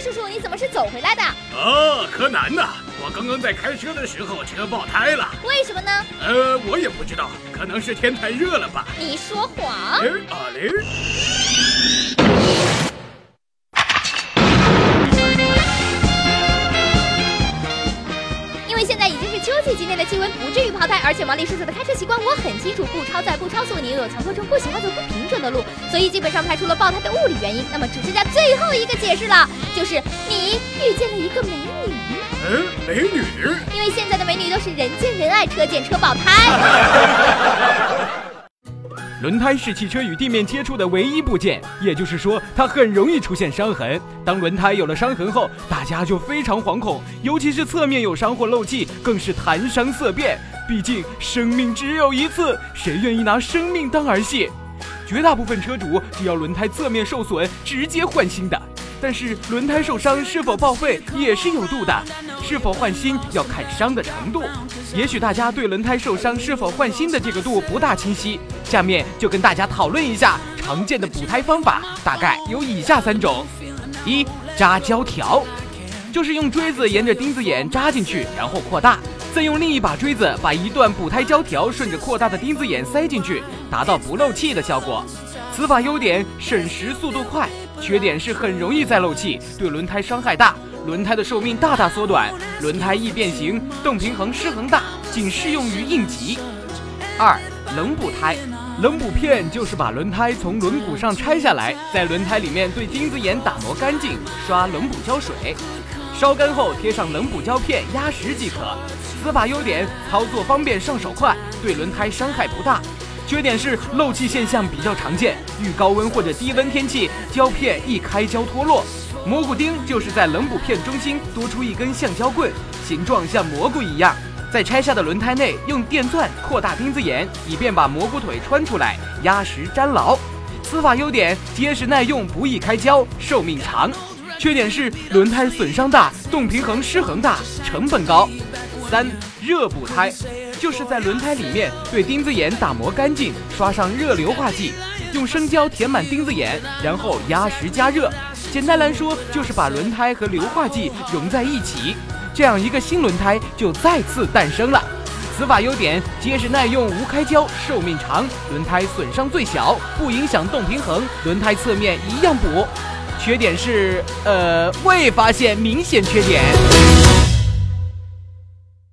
叔叔，你怎么是走回来的？啊，柯南呐，我刚刚在开车的时候车爆胎了。为什么呢？呃，我也不知道，可能是天太热了吧。你说谎。哎，阿雷。因为现在已经是秋季，今天的气温不至于泡胎，而且毛利叔叔的开车习惯我很清楚，不超载、不超速，你又有强迫症，不喜欢走不平所以基本上排除了爆胎的物理原因。那么只剩下最后一个解释了，就是你遇见了一个美女。嗯，美女。因为现在的美女都是人见人爱，车见车爆胎。轮胎是汽车与地面接触的唯一部件，也就是说，它很容易出现伤痕。当轮胎有了伤痕后，大家就非常惶恐，尤其是侧面有伤或漏气，更是谈伤色变。毕竟生命只有一次，谁愿意拿生命当儿戏？绝大部分车主只要轮胎侧面受损，直接换新的。但是轮胎受伤是否报废也是有度的，是否换新要看伤的程度。也许大家对轮胎受伤是否换新的这个度不大清晰，下面就跟大家讨论一下常见的补胎方法，大概有以下三种：一、扎胶条，就是用锥子沿着钉子眼扎进去，然后扩大，再用另一把锥子把一段补胎胶条顺着扩大的钉子眼塞进去，达到不漏气的效果。此法优点省时，速度快。缺点是很容易再漏气，对轮胎伤害大，轮胎的寿命大大缩短，轮胎易变形，动平衡失衡大，仅适用于应急。二冷补胎，冷补片就是把轮胎从轮毂上拆下来，在轮胎里面对钉子眼打磨干净，刷冷补胶水，烧干后贴上冷补胶片压实即可。此法优点操作方便，上手快，对轮胎伤害不大。缺点是漏气现象比较常见，遇高温或者低温天气，胶片易开胶脱落。蘑菇钉就是在冷补片中心多出一根橡胶棍，形状像蘑菇一样，在拆下的轮胎内用电钻扩大钉子眼，以便把蘑菇腿穿出来，压实粘牢。此法优点结实耐用，不易开胶，寿命长。缺点是轮胎损伤大，动平衡失衡大，成本高。三热补胎。就是在轮胎里面对钉子眼打磨干净，刷上热硫化剂，用生胶填满钉子眼，然后压实加热。简单来说，就是把轮胎和硫化剂融在一起，这样一个新轮胎就再次诞生了。此法优点：结实耐用，无开胶，寿命长，轮胎损伤最小，不影响动平衡，轮胎侧面一样补。缺点是，呃，未发现明显缺点。